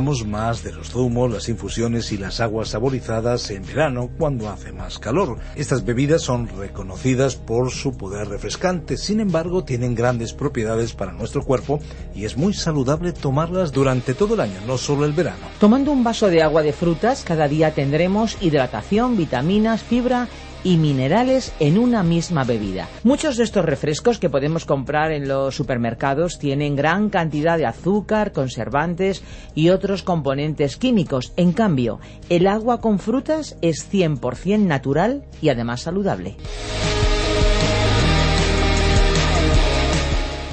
Más de los zumos, las infusiones y las aguas saborizadas en verano cuando hace más calor. Estas bebidas son reconocidas por su poder refrescante, sin embargo tienen grandes propiedades para nuestro cuerpo y es muy saludable tomarlas durante todo el año, no solo el verano. Tomando un vaso de agua de frutas, cada día tendremos hidratación, vitaminas, fibra y minerales en una misma bebida. Muchos de estos refrescos que podemos comprar en los supermercados tienen gran cantidad de azúcar, conservantes y otros componentes químicos. En cambio, el agua con frutas es 100% natural y además saludable.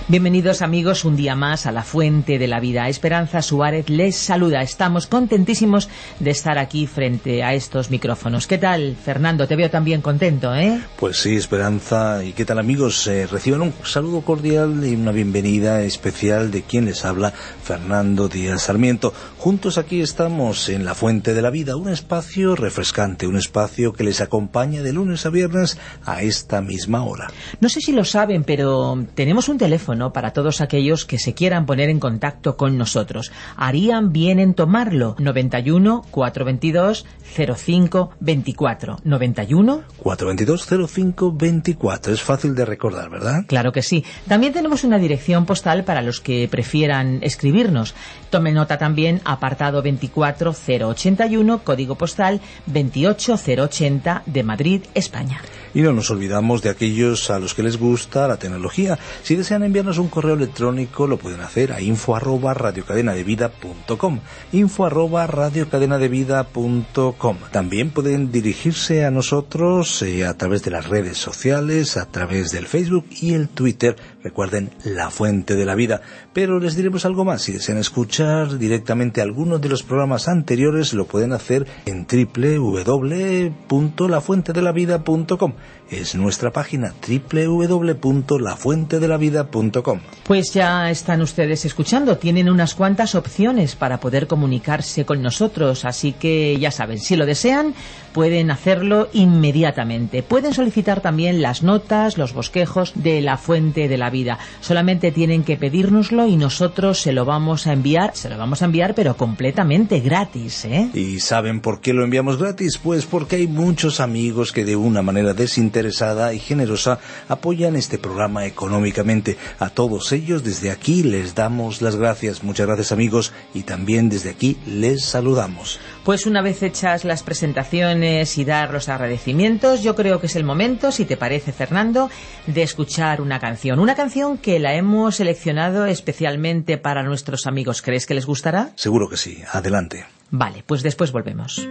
Bienvenidos amigos un día más a la Fuente de la Vida. Esperanza Suárez les saluda. Estamos contentísimos de estar aquí frente a estos micrófonos. ¿Qué tal, Fernando? Te veo también contento, ¿eh? Pues sí, Esperanza. ¿Y qué tal amigos? Eh, reciban un saludo cordial y una bienvenida especial de quien les habla, Fernando Díaz Sarmiento. Juntos aquí estamos en la Fuente de la Vida, un espacio refrescante, un espacio que les acompaña de lunes a viernes a esta misma hora. No sé si lo saben, pero tenemos un teléfono para todos aquellos que se quieran poner en contacto con nosotros. Harían bien en tomarlo. 91 422 05 24. 91 422 05 24. Es fácil de recordar, ¿verdad? Claro que sí. También tenemos una dirección postal para los que prefieran escribirnos. Tome nota también apartado 24081, código postal 28080 de Madrid, España. Y no nos olvidamos de aquellos a los que les gusta la tecnología. Si desean enviarnos un correo electrónico, lo pueden hacer a info arroba radiocadenadevida.com. Info arroba radiocadenadevida.com. También pueden dirigirse a nosotros eh, a través de las redes sociales, a través del Facebook y el Twitter. Recuerden, la fuente de la vida. Pero les diremos algo más. Si desean escuchar directamente algunos de los programas anteriores, lo pueden hacer en www.lafuentedelavida.com es nuestra página www.lafuentedelavida.com. Pues ya están ustedes escuchando, tienen unas cuantas opciones para poder comunicarse con nosotros, así que ya saben, si lo desean, pueden hacerlo inmediatamente. Pueden solicitar también las notas, los bosquejos de la fuente de la vida. Solamente tienen que pedírnoslo y nosotros se lo vamos a enviar, se lo vamos a enviar pero completamente gratis, ¿eh? ¿Y saben por qué lo enviamos gratis? Pues porque hay muchos amigos que de una manera desinteresada y generosa apoyan este programa económicamente. A todos ellos desde aquí les damos las gracias. Muchas gracias amigos y también desde aquí les saludamos. Pues una vez hechas las presentaciones y dar los agradecimientos, yo creo que es el momento, si te parece Fernando, de escuchar una canción. Una canción que la hemos seleccionado especialmente para nuestros amigos. ¿Crees que les gustará? Seguro que sí. Adelante. Vale, pues después volvemos.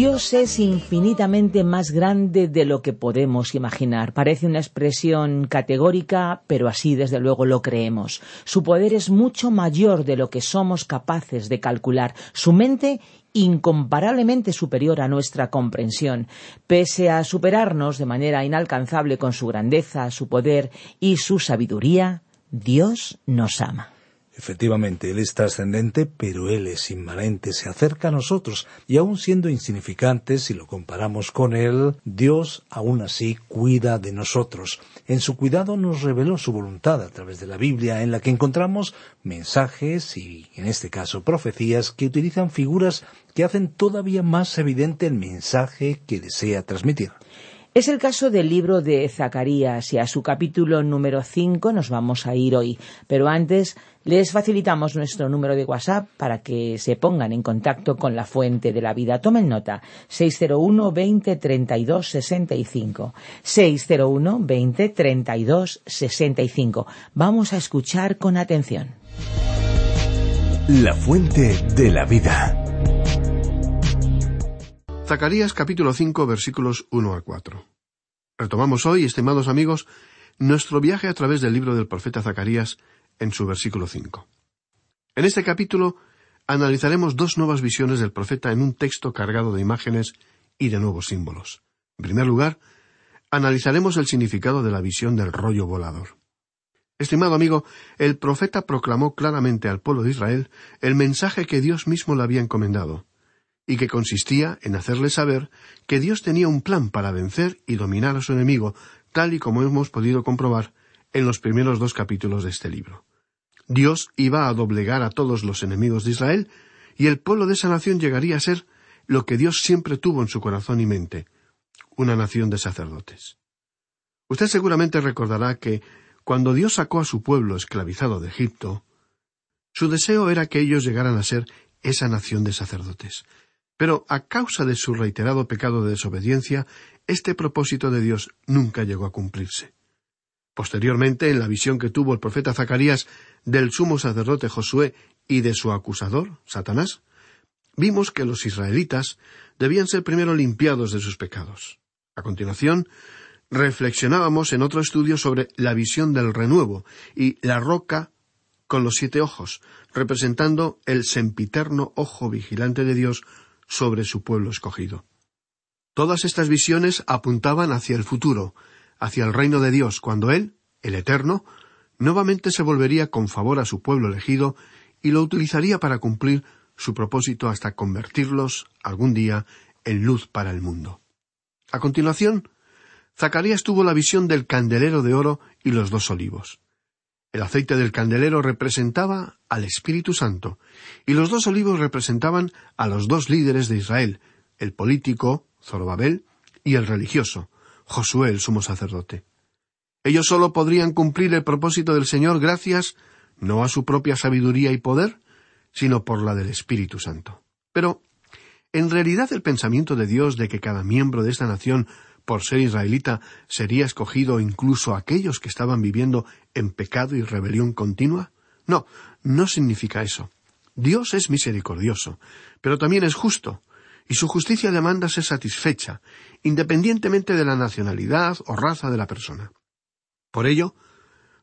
Dios es infinitamente más grande de lo que podemos imaginar. Parece una expresión categórica, pero así desde luego lo creemos. Su poder es mucho mayor de lo que somos capaces de calcular. Su mente incomparablemente superior a nuestra comprensión. Pese a superarnos de manera inalcanzable con su grandeza, su poder y su sabiduría, Dios nos ama. Efectivamente, Él es trascendente, pero Él es inmanente, se acerca a nosotros, y aun siendo insignificante, si lo comparamos con Él, Dios aún así cuida de nosotros. En su cuidado nos reveló su voluntad a través de la Biblia, en la que encontramos mensajes y, en este caso, profecías que utilizan figuras que hacen todavía más evidente el mensaje que desea transmitir. Es el caso del libro de Zacarías y a su capítulo número 5 nos vamos a ir hoy. Pero antes les facilitamos nuestro número de WhatsApp para que se pongan en contacto con la fuente de la vida. Tomen nota. 601 20 32 65. 601 20 32 65. Vamos a escuchar con atención. La fuente de la vida. Zacarías capítulo 5 versículos 1 al 4. Retomamos hoy, estimados amigos, nuestro viaje a través del libro del profeta Zacarías en su versículo 5. En este capítulo analizaremos dos nuevas visiones del profeta en un texto cargado de imágenes y de nuevos símbolos. En primer lugar, analizaremos el significado de la visión del rollo volador. Estimado amigo, el profeta proclamó claramente al pueblo de Israel el mensaje que Dios mismo le había encomendado, y que consistía en hacerle saber que Dios tenía un plan para vencer y dominar a su enemigo, tal y como hemos podido comprobar en los primeros dos capítulos de este libro. Dios iba a doblegar a todos los enemigos de Israel, y el pueblo de esa nación llegaría a ser lo que Dios siempre tuvo en su corazón y mente, una nación de sacerdotes. Usted seguramente recordará que cuando Dios sacó a su pueblo esclavizado de Egipto, su deseo era que ellos llegaran a ser esa nación de sacerdotes. Pero a causa de su reiterado pecado de desobediencia, este propósito de Dios nunca llegó a cumplirse. Posteriormente, en la visión que tuvo el profeta Zacarías del sumo sacerdote Josué y de su acusador, Satanás, vimos que los israelitas debían ser primero limpiados de sus pecados. A continuación, reflexionábamos en otro estudio sobre la visión del renuevo y la roca con los siete ojos, representando el sempiterno ojo vigilante de Dios sobre su pueblo escogido. Todas estas visiones apuntaban hacia el futuro, hacia el reino de Dios, cuando Él, el Eterno, nuevamente se volvería con favor a su pueblo elegido y lo utilizaría para cumplir su propósito hasta convertirlos algún día en luz para el mundo. A continuación, Zacarías tuvo la visión del candelero de oro y los dos olivos. El aceite del candelero representaba al Espíritu Santo, y los dos olivos representaban a los dos líderes de Israel, el político, Zorobabel, y el religioso, Josué el sumo sacerdote. Ellos sólo podrían cumplir el propósito del Señor gracias no a su propia sabiduría y poder, sino por la del Espíritu Santo. Pero, en realidad el pensamiento de Dios de que cada miembro de esta nación, por ser israelita, sería escogido incluso aquellos que estaban viviendo en pecado y rebelión continua? No, no significa eso. Dios es misericordioso, pero también es justo, y su justicia demanda ser satisfecha, independientemente de la nacionalidad o raza de la persona. Por ello,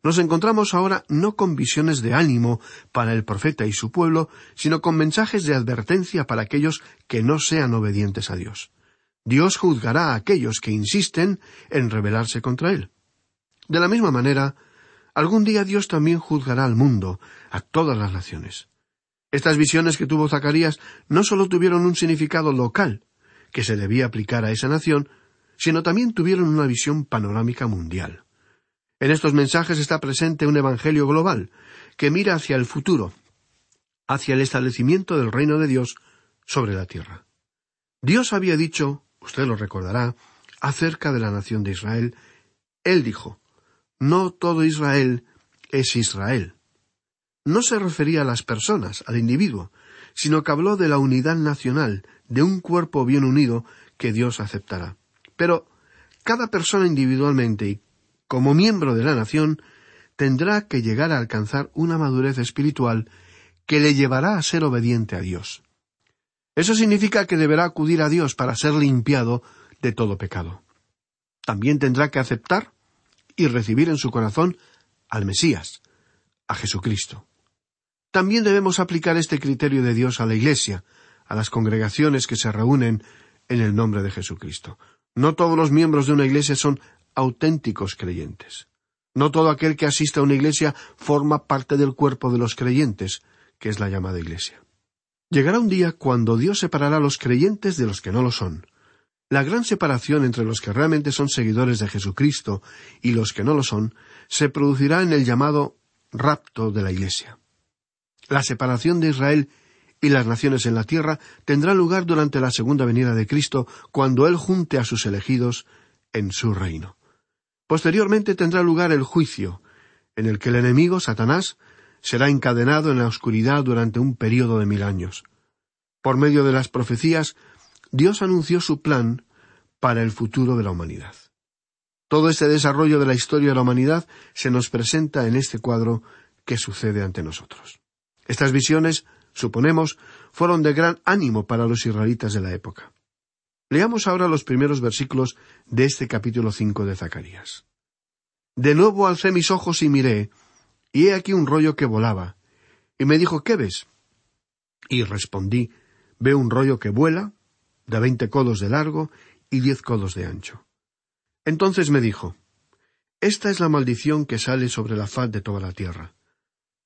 nos encontramos ahora no con visiones de ánimo para el profeta y su pueblo, sino con mensajes de advertencia para aquellos que no sean obedientes a Dios. Dios juzgará a aquellos que insisten en rebelarse contra Él. De la misma manera, algún día Dios también juzgará al mundo, a todas las naciones. Estas visiones que tuvo Zacarías no solo tuvieron un significado local, que se debía aplicar a esa nación, sino también tuvieron una visión panorámica mundial. En estos mensajes está presente un evangelio global, que mira hacia el futuro, hacia el establecimiento del reino de Dios sobre la tierra. Dios había dicho, usted lo recordará, acerca de la nación de Israel, Él dijo, No todo Israel es Israel no se refería a las personas, al individuo, sino que habló de la unidad nacional, de un cuerpo bien unido que Dios aceptará. Pero cada persona individualmente y como miembro de la nación tendrá que llegar a alcanzar una madurez espiritual que le llevará a ser obediente a Dios. Eso significa que deberá acudir a Dios para ser limpiado de todo pecado. También tendrá que aceptar y recibir en su corazón al Mesías, a Jesucristo. También debemos aplicar este criterio de Dios a la Iglesia, a las congregaciones que se reúnen en el nombre de Jesucristo. No todos los miembros de una iglesia son auténticos creyentes. No todo aquel que asiste a una iglesia forma parte del cuerpo de los creyentes, que es la llamada iglesia. Llegará un día cuando Dios separará a los creyentes de los que no lo son. La gran separación entre los que realmente son seguidores de Jesucristo y los que no lo son se producirá en el llamado rapto de la iglesia. La separación de Israel y las naciones en la tierra tendrá lugar durante la segunda venida de Cristo, cuando Él junte a sus elegidos en su reino. Posteriormente tendrá lugar el juicio, en el que el enemigo, Satanás, será encadenado en la oscuridad durante un período de mil años. Por medio de las profecías, Dios anunció su plan para el futuro de la humanidad. Todo este desarrollo de la historia de la humanidad se nos presenta en este cuadro que sucede ante nosotros. Estas visiones, suponemos, fueron de gran ánimo para los israelitas de la época. Leamos ahora los primeros versículos de este capítulo cinco de Zacarías. De nuevo alcé mis ojos y miré, y he aquí un rollo que volaba. Y me dijo, ¿qué ves? Y respondí, veo un rollo que vuela, de veinte codos de largo y diez codos de ancho. Entonces me dijo, Esta es la maldición que sale sobre la faz de toda la tierra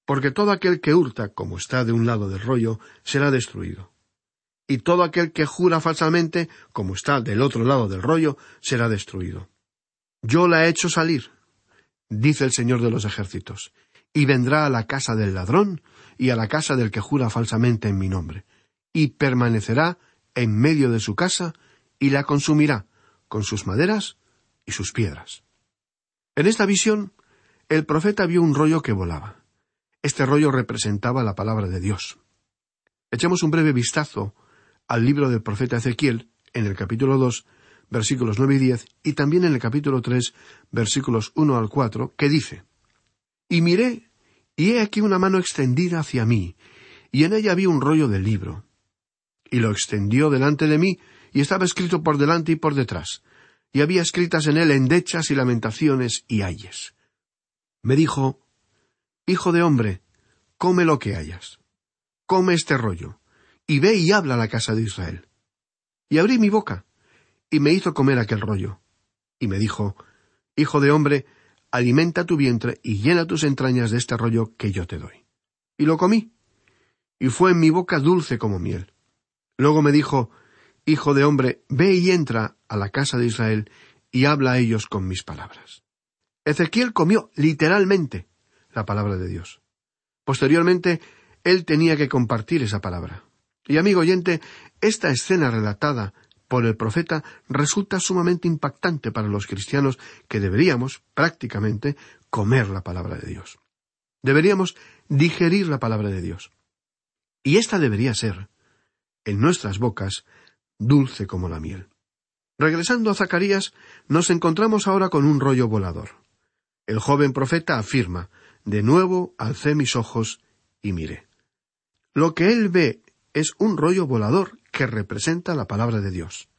porque todo aquel que hurta, como está de un lado del rollo, será destruido. Y todo aquel que jura falsamente, como está del otro lado del rollo, será destruido. Yo la he hecho salir, dice el Señor de los ejércitos, y vendrá a la casa del ladrón y a la casa del que jura falsamente en mi nombre, y permanecerá en medio de su casa y la consumirá con sus maderas y sus piedras. En esta visión, el profeta vio un rollo que volaba. Este rollo representaba la palabra de Dios. Echemos un breve vistazo al libro del profeta Ezequiel, en el capítulo dos, versículos nueve y diez, y también en el capítulo tres, versículos uno al cuatro, que dice Y miré, y he aquí una mano extendida hacia mí, y en ella vi un rollo de libro. Y lo extendió delante de mí, y estaba escrito por delante y por detrás, y había escritas en él endechas y lamentaciones y ayes. Me dijo, Hijo de hombre, come lo que hayas. Come este rollo, y ve y habla a la casa de Israel. Y abrí mi boca, y me hizo comer aquel rollo. Y me dijo, Hijo de hombre, alimenta tu vientre y llena tus entrañas de este rollo que yo te doy. Y lo comí, y fue en mi boca dulce como miel. Luego me dijo, Hijo de hombre, ve y entra a la casa de Israel y habla a ellos con mis palabras. Ezequiel comió literalmente la palabra de Dios. Posteriormente, él tenía que compartir esa palabra. Y amigo oyente, esta escena relatada por el profeta resulta sumamente impactante para los cristianos que deberíamos, prácticamente, comer la palabra de Dios. Deberíamos digerir la palabra de Dios. Y esta debería ser, en nuestras bocas, dulce como la miel. Regresando a Zacarías, nos encontramos ahora con un rollo volador. El joven profeta afirma, de nuevo alcé mis ojos y miré. Lo que él ve es un rollo volador que representa la palabra de Dios.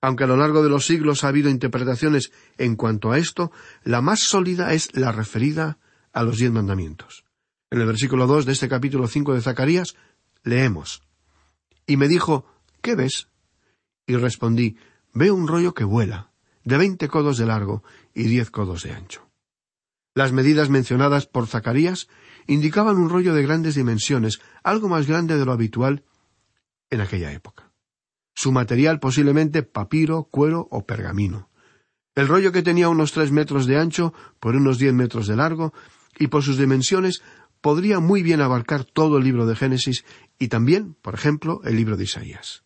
Aunque a lo largo de los siglos ha habido interpretaciones en cuanto a esto, la más sólida es la referida a los diez mandamientos. En el versículo dos de este capítulo cinco de Zacarías leemos Y me dijo ¿Qué ves? Y respondí Veo un rollo que vuela, de veinte codos de largo y diez codos de ancho. Las medidas mencionadas por Zacarías indicaban un rollo de grandes dimensiones, algo más grande de lo habitual en aquella época. Su material posiblemente papiro, cuero o pergamino. El rollo que tenía unos tres metros de ancho por unos diez metros de largo y por sus dimensiones podría muy bien abarcar todo el libro de Génesis y también, por ejemplo, el libro de Isaías.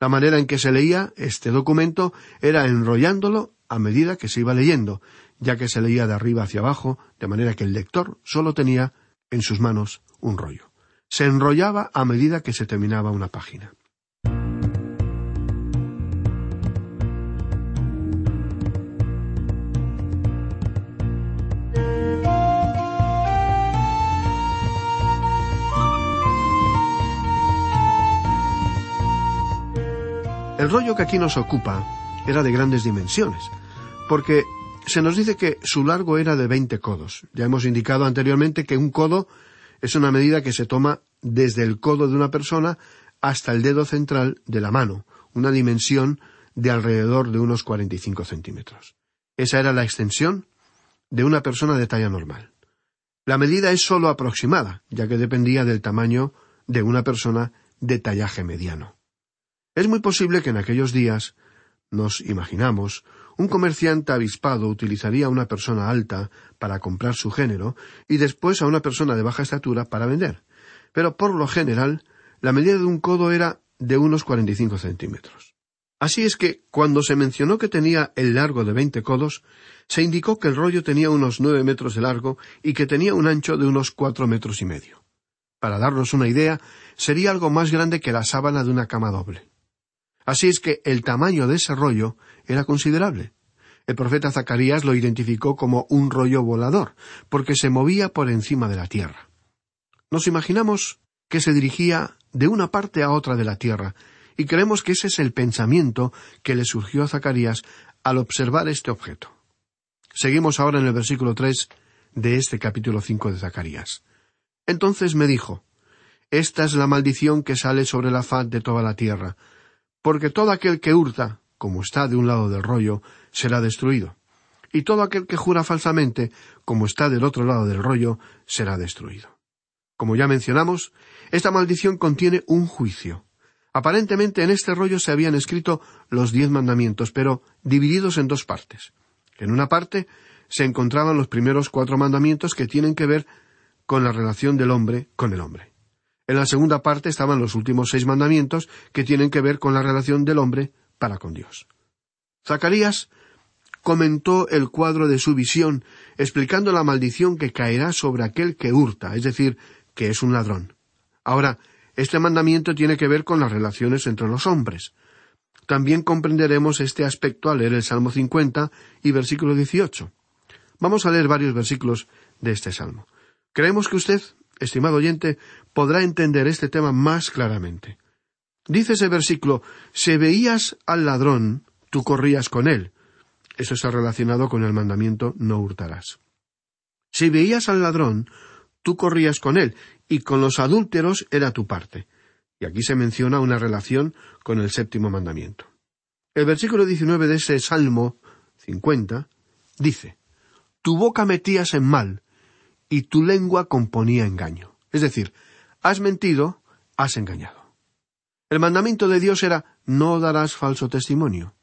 La manera en que se leía este documento era enrollándolo a medida que se iba leyendo, ya que se leía de arriba hacia abajo, de manera que el lector solo tenía en sus manos un rollo. Se enrollaba a medida que se terminaba una página. El rollo que aquí nos ocupa era de grandes dimensiones, porque se nos dice que su largo era de veinte codos. Ya hemos indicado anteriormente que un codo es una medida que se toma desde el codo de una persona hasta el dedo central de la mano, una dimensión de alrededor de unos 45 centímetros. Esa era la extensión de una persona de talla normal. La medida es sólo aproximada, ya que dependía del tamaño de una persona de tallaje mediano. Es muy posible que en aquellos días, nos imaginamos, un comerciante avispado utilizaría a una persona alta para comprar su género y después a una persona de baja estatura para vender. Pero por lo general, la medida de un codo era de unos 45 centímetros. Así es que, cuando se mencionó que tenía el largo de veinte codos, se indicó que el rollo tenía unos nueve metros de largo y que tenía un ancho de unos cuatro metros y medio. Para darnos una idea, sería algo más grande que la sábana de una cama doble. Así es que el tamaño de ese rollo era considerable. El profeta Zacarías lo identificó como un rollo volador, porque se movía por encima de la tierra. Nos imaginamos que se dirigía de una parte a otra de la tierra, y creemos que ese es el pensamiento que le surgió a Zacarías al observar este objeto. Seguimos ahora en el versículo tres de este capítulo cinco de Zacarías. Entonces me dijo Esta es la maldición que sale sobre la faz de toda la tierra, porque todo aquel que hurta, como está de un lado del rollo, será destruido, y todo aquel que jura falsamente, como está del otro lado del rollo, será destruido. Como ya mencionamos, esta maldición contiene un juicio. Aparentemente en este rollo se habían escrito los diez mandamientos, pero divididos en dos partes. En una parte se encontraban los primeros cuatro mandamientos que tienen que ver con la relación del hombre con el hombre. En la segunda parte estaban los últimos seis mandamientos que tienen que ver con la relación del hombre para con Dios. Zacarías comentó el cuadro de su visión, explicando la maldición que caerá sobre aquel que hurta, es decir, que es un ladrón. Ahora, este mandamiento tiene que ver con las relaciones entre los hombres. También comprenderemos este aspecto al leer el Salmo 50 y versículo 18. Vamos a leer varios versículos de este salmo. Creemos que usted estimado oyente, podrá entender este tema más claramente. Dice ese versículo, si veías al ladrón, tú corrías con él. Eso está relacionado con el mandamiento no hurtarás. Si veías al ladrón, tú corrías con él, y con los adúlteros era tu parte. Y aquí se menciona una relación con el séptimo mandamiento. El versículo 19 de ese Salmo 50 dice, Tu boca metías en mal, y tu lengua componía engaño. Es decir, has mentido, has engañado. El mandamiento de Dios era no darás falso testimonio.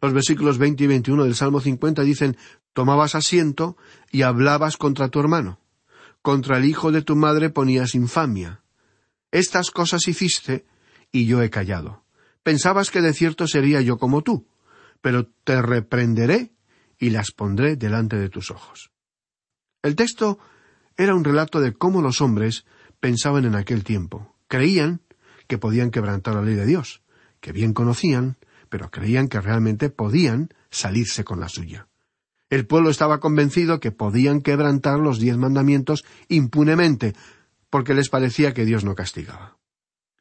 Los versículos 20 y 21 del Salmo 50 dicen tomabas asiento y hablabas contra tu hermano. Contra el hijo de tu madre ponías infamia. Estas cosas hiciste y yo he callado. Pensabas que de cierto sería yo como tú, pero te reprenderé y las pondré delante de tus ojos. El texto era un relato de cómo los hombres pensaban en aquel tiempo, Creían que podían quebrantar la ley de Dios, que bien conocían, pero creían que realmente podían salirse con la suya. El pueblo estaba convencido que podían quebrantar los diez mandamientos impunemente, porque les parecía que Dios no castigaba.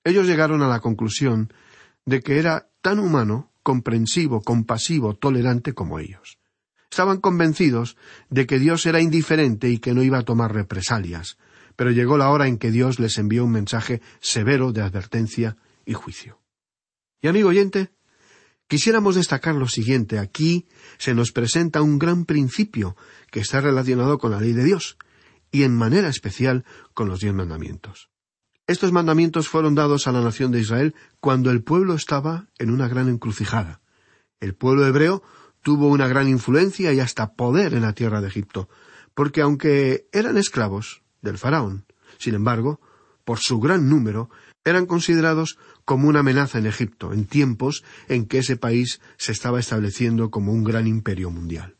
Ellos llegaron a la conclusión de que era tan humano, comprensivo, compasivo, tolerante como ellos. Estaban convencidos de que Dios era indiferente y que no iba a tomar represalias, pero llegó la hora en que Dios les envió un mensaje severo de advertencia y juicio. Y amigo oyente, quisiéramos destacar lo siguiente. Aquí se nos presenta un gran principio que está relacionado con la ley de Dios, y en manera especial con los diez mandamientos. Estos mandamientos fueron dados a la nación de Israel cuando el pueblo estaba en una gran encrucijada. El pueblo hebreo tuvo una gran influencia y hasta poder en la tierra de Egipto, porque aunque eran esclavos del faraón, sin embargo, por su gran número, eran considerados como una amenaza en Egipto, en tiempos en que ese país se estaba estableciendo como un gran imperio mundial.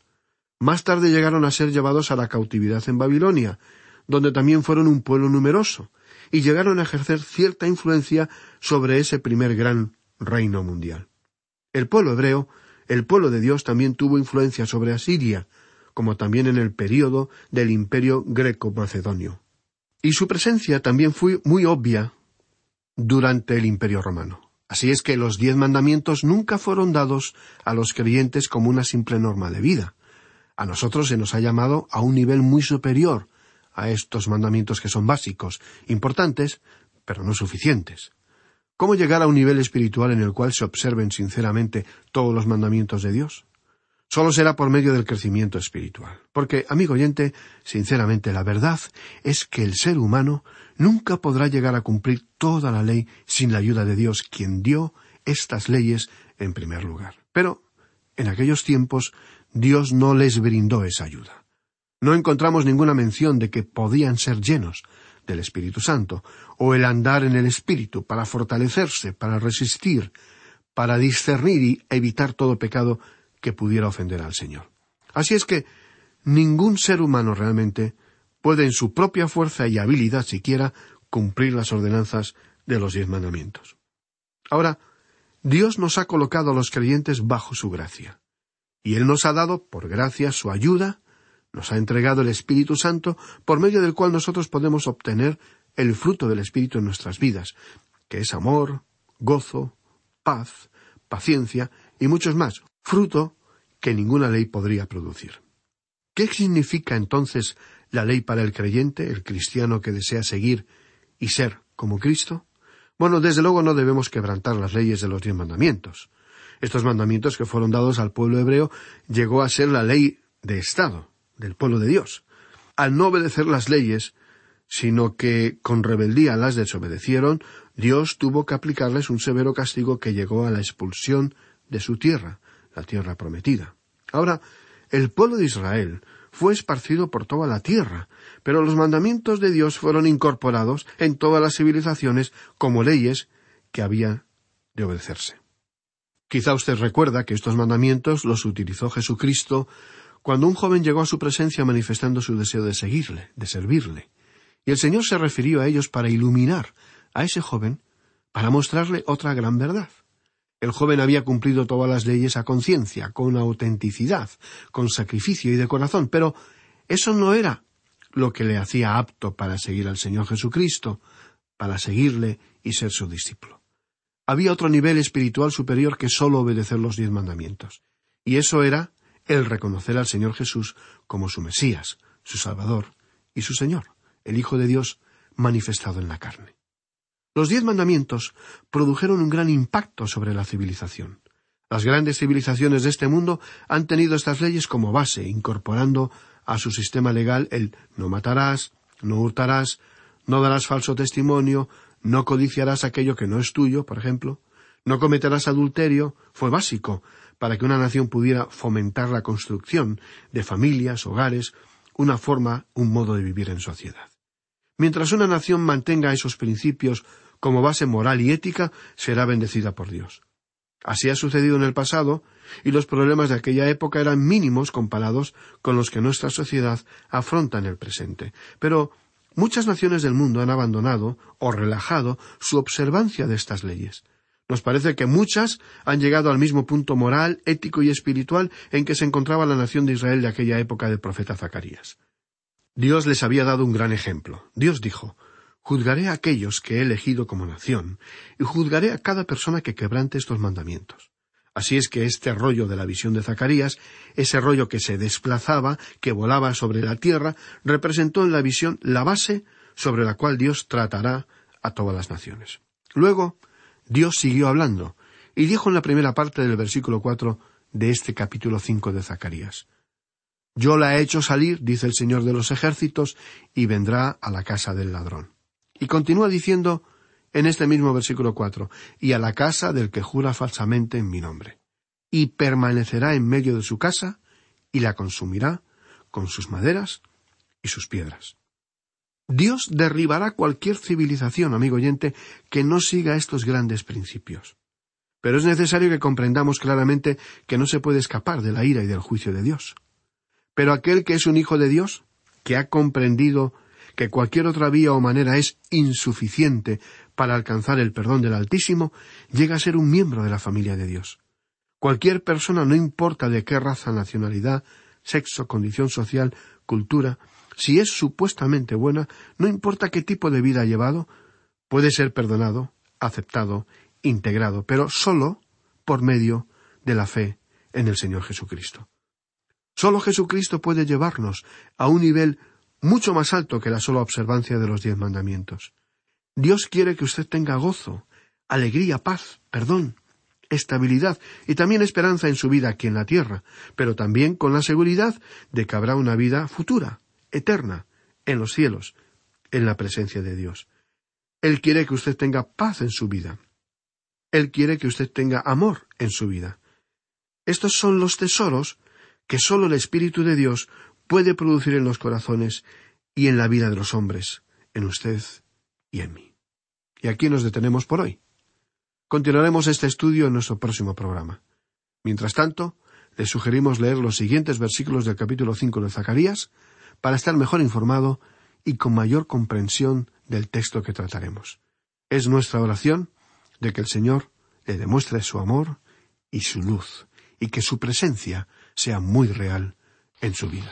Más tarde llegaron a ser llevados a la cautividad en Babilonia, donde también fueron un pueblo numeroso, y llegaron a ejercer cierta influencia sobre ese primer gran reino mundial. El pueblo hebreo, el pueblo de Dios, también tuvo influencia sobre Asiria, como también en el período del imperio greco-macedonio. Y su presencia también fue muy obvia durante el imperio romano. Así es que los diez mandamientos nunca fueron dados a los creyentes como una simple norma de vida. A nosotros se nos ha llamado a un nivel muy superior, a estos mandamientos que son básicos, importantes, pero no suficientes. ¿Cómo llegar a un nivel espiritual en el cual se observen sinceramente todos los mandamientos de Dios? Solo será por medio del crecimiento espiritual. Porque, amigo oyente, sinceramente la verdad es que el ser humano nunca podrá llegar a cumplir toda la ley sin la ayuda de Dios, quien dio estas leyes en primer lugar. Pero, en aquellos tiempos, Dios no les brindó esa ayuda. No encontramos ninguna mención de que podían ser llenos del Espíritu Santo, o el andar en el Espíritu para fortalecerse, para resistir, para discernir y evitar todo pecado pudiera ofender al Señor. Así es que ningún ser humano realmente puede en su propia fuerza y habilidad siquiera cumplir las ordenanzas de los diez mandamientos. Ahora, Dios nos ha colocado a los creyentes bajo su gracia, y Él nos ha dado, por gracia, su ayuda, nos ha entregado el Espíritu Santo, por medio del cual nosotros podemos obtener el fruto del Espíritu en nuestras vidas, que es amor, gozo, paz, paciencia y muchos más, fruto que ninguna ley podría producir. ¿Qué significa entonces la ley para el creyente, el cristiano que desea seguir y ser como Cristo? Bueno, desde luego no debemos quebrantar las leyes de los diez mandamientos. Estos mandamientos que fueron dados al pueblo hebreo llegó a ser la ley de Estado del pueblo de Dios. Al no obedecer las leyes, sino que con rebeldía las desobedecieron, Dios tuvo que aplicarles un severo castigo que llegó a la expulsión de su tierra, la tierra prometida. Ahora, el pueblo de Israel fue esparcido por toda la tierra, pero los mandamientos de Dios fueron incorporados en todas las civilizaciones como leyes que había de obedecerse. Quizá usted recuerda que estos mandamientos los utilizó Jesucristo cuando un joven llegó a su presencia manifestando su deseo de seguirle, de servirle. Y el Señor se refirió a ellos para iluminar a ese joven, para mostrarle otra gran verdad. El joven había cumplido todas las leyes a conciencia, con autenticidad, con sacrificio y de corazón, pero eso no era lo que le hacía apto para seguir al Señor Jesucristo, para seguirle y ser su discípulo. Había otro nivel espiritual superior que sólo obedecer los diez mandamientos, y eso era el reconocer al Señor Jesús como su Mesías, su Salvador y su Señor, el Hijo de Dios manifestado en la carne. Los diez mandamientos produjeron un gran impacto sobre la civilización. Las grandes civilizaciones de este mundo han tenido estas leyes como base, incorporando a su sistema legal el no matarás, no hurtarás, no darás falso testimonio, no codiciarás aquello que no es tuyo, por ejemplo, no cometerás adulterio, fue básico para que una nación pudiera fomentar la construcción de familias, hogares, una forma, un modo de vivir en sociedad. Mientras una nación mantenga esos principios como base moral y ética, será bendecida por Dios. Así ha sucedido en el pasado, y los problemas de aquella época eran mínimos comparados con los que nuestra sociedad afronta en el presente. Pero Muchas naciones del mundo han abandonado o relajado su observancia de estas leyes. Nos parece que muchas han llegado al mismo punto moral, ético y espiritual en que se encontraba la nación de Israel de aquella época del profeta Zacarías. Dios les había dado un gran ejemplo. Dios dijo Juzgaré a aquellos que he elegido como nación, y juzgaré a cada persona que quebrante estos mandamientos. Así es que este rollo de la visión de Zacarías, ese rollo que se desplazaba, que volaba sobre la tierra, representó en la visión la base sobre la cual Dios tratará a todas las naciones. Luego, Dios siguió hablando, y dijo en la primera parte del versículo cuatro de este capítulo cinco de Zacarías Yo la he hecho salir, dice el Señor de los ejércitos, y vendrá a la casa del ladrón. Y continúa diciendo en este mismo versículo cuatro, y a la casa del que jura falsamente en mi nombre. Y permanecerá en medio de su casa, y la consumirá con sus maderas y sus piedras. Dios derribará cualquier civilización, amigo oyente, que no siga estos grandes principios. Pero es necesario que comprendamos claramente que no se puede escapar de la ira y del juicio de Dios. Pero aquel que es un hijo de Dios, que ha comprendido que cualquier otra vía o manera es insuficiente para alcanzar el perdón del Altísimo, llega a ser un miembro de la familia de Dios. Cualquier persona, no importa de qué raza, nacionalidad, sexo, condición social, cultura, si es supuestamente buena, no importa qué tipo de vida ha llevado, puede ser perdonado, aceptado, integrado, pero sólo por medio de la fe en el Señor Jesucristo. Sólo Jesucristo puede llevarnos a un nivel mucho más alto que la sola observancia de los diez mandamientos. Dios quiere que usted tenga gozo, alegría, paz, perdón, estabilidad y también esperanza en su vida aquí en la tierra, pero también con la seguridad de que habrá una vida futura, eterna, en los cielos, en la presencia de Dios. Él quiere que usted tenga paz en su vida. Él quiere que usted tenga amor en su vida. Estos son los tesoros que sólo el Espíritu de Dios puede producir en los corazones y en la vida de los hombres, en usted y en mí. Y aquí nos detenemos por hoy. Continuaremos este estudio en nuestro próximo programa. Mientras tanto, le sugerimos leer los siguientes versículos del capítulo cinco de Zacarías para estar mejor informado y con mayor comprensión del texto que trataremos. Es nuestra oración de que el Señor le demuestre su amor y su luz, y que su presencia sea muy real en su vida.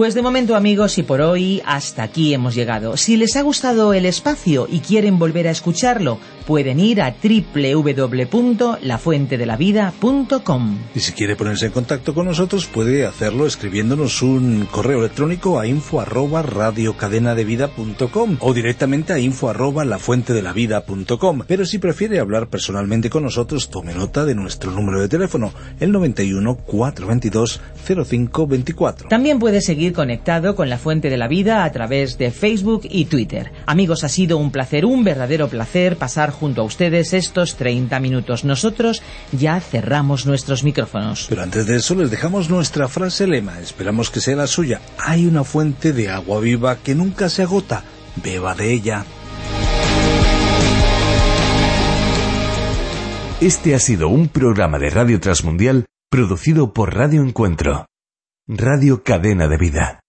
Pues de momento amigos y por hoy hasta aquí hemos llegado. Si les ha gustado el espacio y quieren volver a escucharlo, pueden ir a www.lafuentedelavida.com. Y si quiere ponerse en contacto con nosotros, puede hacerlo escribiéndonos un correo electrónico a info arroba radiocadenadevida.com o directamente a info arroba lafuentedelavida.com. Pero si prefiere hablar personalmente con nosotros, tome nota de nuestro número de teléfono, el 91 422 0524. También puede seguir conectado con la Fuente de la Vida a través de Facebook y Twitter. Amigos, ha sido un placer, un verdadero placer pasar junto a ustedes estos 30 minutos. Nosotros ya cerramos nuestros micrófonos. Pero antes de eso les dejamos nuestra frase lema, esperamos que sea la suya. Hay una fuente de agua viva que nunca se agota, beba de ella. Este ha sido un programa de Radio Transmundial producido por Radio Encuentro, Radio Cadena de Vida.